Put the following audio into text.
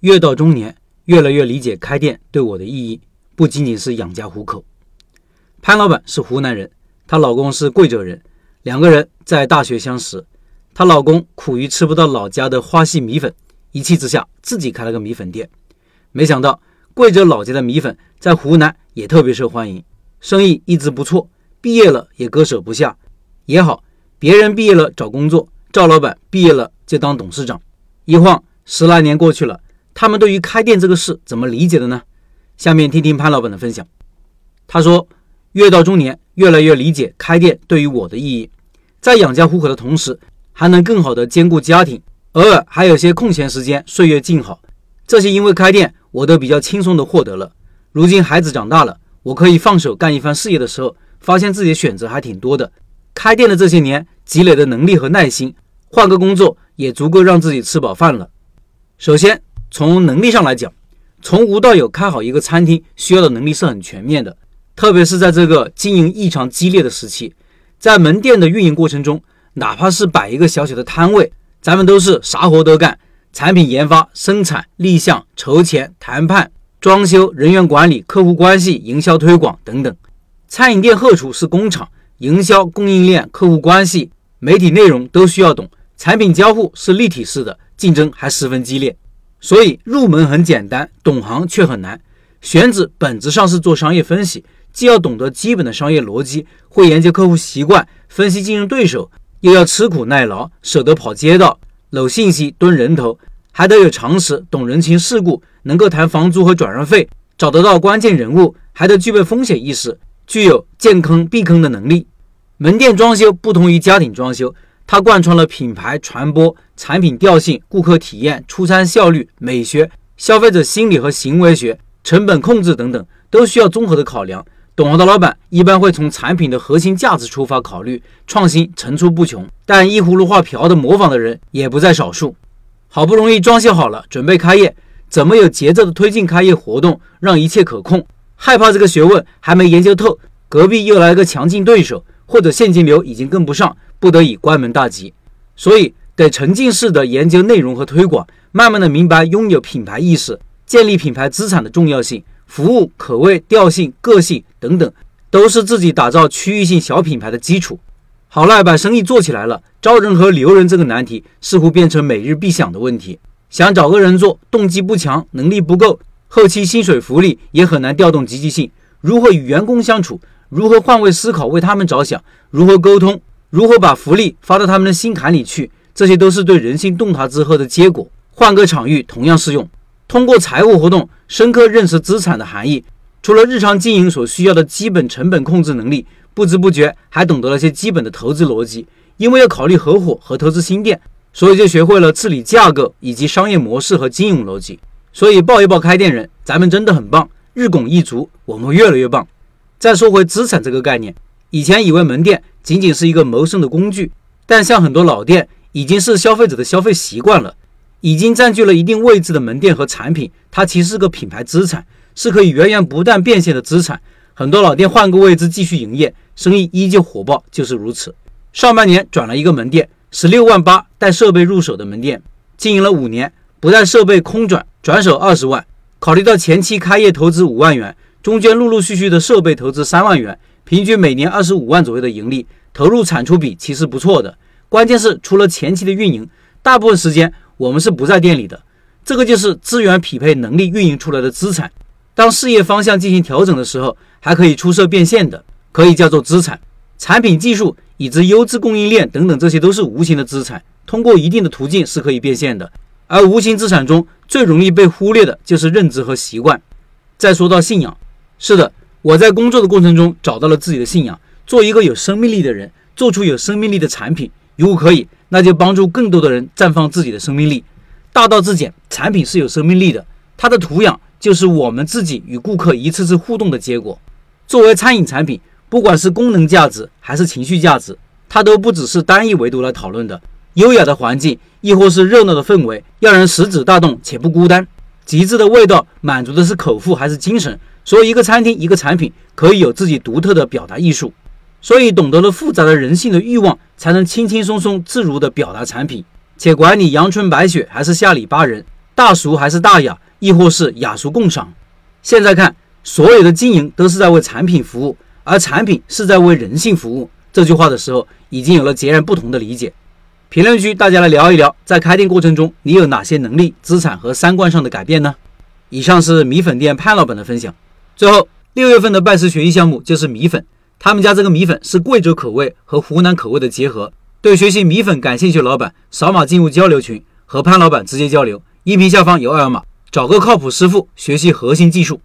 越到中年，越来越理解开店对我的意义，不仅仅是养家糊口。潘老板是湖南人，她老公是贵州人，两个人在大学相识。她老公苦于吃不到老家的花溪米粉，一气之下自己开了个米粉店。没想到贵州老家的米粉在湖南也特别受欢迎，生意一直不错，毕业了也割舍不下。也好，别人毕业了找工作，赵老板毕业了就当董事长。一晃十来年过去了，他们对于开店这个事怎么理解的呢？下面听听潘老板的分享。他说：“越到中年，越来越理解开店对于我的意义，在养家糊口的同时，还能更好的兼顾家庭，偶尔还有些空闲时间，岁月静好。这些因为开店，我都比较轻松的获得了。如今孩子长大了，我可以放手干一番事业的时候，发现自己的选择还挺多的。开店的这些年积累的能力和耐心，换个工作。”也足够让自己吃饱饭了。首先，从能力上来讲，从无到有开好一个餐厅需要的能力是很全面的。特别是在这个经营异常激烈的时期，在门店的运营过程中，哪怕是摆一个小小的摊位，咱们都是啥活都干：产品研发、生产、立项、筹钱、谈判、装修、人员管理、客户关系、营销推广等等。餐饮店后厨是工厂，营销、供应链、客户关系、媒体内容都需要懂。产品交互是立体式的，竞争还十分激烈，所以入门很简单，懂行却很难。选址本质上是做商业分析，既要懂得基本的商业逻辑，会研究客户习惯，分析竞争对手，又要吃苦耐劳，舍得跑街道，搂信息，蹲人头，还得有常识，懂人情世故，能够谈房租和转让费，找得到关键人物，还得具备风险意识，具有见坑避坑的能力。门店装修不同于家庭装修。它贯穿了品牌传播、产品调性、顾客体验、出餐效率、美学、消费者心理和行为学、成本控制等等，都需要综合的考量。懂行的老板一般会从产品的核心价值出发考虑，创新层出不穷。但依葫芦画瓢的模仿的人也不在少数。好不容易装修好了，准备开业，怎么有节奏的推进开业活动，让一切可控？害怕这个学问还没研究透，隔壁又来个强劲对手，或者现金流已经跟不上。不得已关门大吉，所以得沉浸式的研究内容和推广，慢慢的明白拥有品牌意识、建立品牌资产的重要性。服务、口味、调性、个性等等，都是自己打造区域性小品牌的基础。好了，把生意做起来了，招人和留人这个难题似乎变成每日必想的问题。想找个人做，动机不强，能力不够，后期薪水福利也很难调动积极性。如何与员工相处？如何换位思考，为他们着想？如何沟通？如何把福利发到他们的心坎里去？这些都是对人性洞察之后的结果。换个场域同样适用。通过财务活动深刻认识资产的含义，除了日常经营所需要的基本成本控制能力，不知不觉还懂得了些基本的投资逻辑。因为要考虑合伙和投资新店，所以就学会了治理架构以及商业模式和经营逻辑。所以抱一抱开店人，咱们真的很棒，日拱一卒，我们越来越棒。再说回资产这个概念，以前以为门店。仅仅是一个谋生的工具，但像很多老店已经是消费者的消费习惯了，已经占据了一定位置的门店和产品，它其实是个品牌资产，是可以源源不断变现的资产。很多老店换个位置继续营业，生意依旧火爆，就是如此。上半年转了一个门店，十六万八带设备入手的门店，经营了五年，不带设备空转，转手二十万。考虑到前期开业投资五万元，中间陆陆续续的设备投资三万元，平均每年二十五万左右的盈利。投入产出比其实不错的，关键是除了前期的运营，大部分时间我们是不在店里的。这个就是资源匹配能力运营出来的资产。当事业方向进行调整的时候，还可以出售变现的，可以叫做资产。产品技术以及优质供应链等等，这些都是无形的资产，通过一定的途径是可以变现的。而无形资产中最容易被忽略的就是认知和习惯。再说到信仰，是的，我在工作的过程中找到了自己的信仰。做一个有生命力的人，做出有生命力的产品，如果可以，那就帮助更多的人绽放自己的生命力。大道至简，产品是有生命力的，它的图养就是我们自己与顾客一次次互动的结果。作为餐饮产品，不管是功能价值还是情绪价值，它都不只是单一维度来讨论的。优雅的环境，亦或是热闹的氛围，让人食指大动且不孤单。极致的味道，满足的是口腹还是精神？所以，一个餐厅，一个产品，可以有自己独特的表达艺术。所以，懂得了复杂的人性的欲望，才能轻轻松松、自如地表达产品，且管你阳春白雪还是下里巴人，大俗还是大雅，亦或是雅俗共赏？现在看，所有的经营都是在为产品服务，而产品是在为人性服务。这句话的时候，已经有了截然不同的理解。评论区大家来聊一聊，在开店过程中，你有哪些能力、资产和三观上的改变呢？以上是米粉店潘老板的分享。最后，六月份的拜师学艺项目就是米粉，他们家这个米粉是贵州口味和湖南口味的结合。对学习米粉感兴趣的老板，扫码进入交流群，和潘老板直接交流。音频下方有二维码，找个靠谱师傅学习核心技术。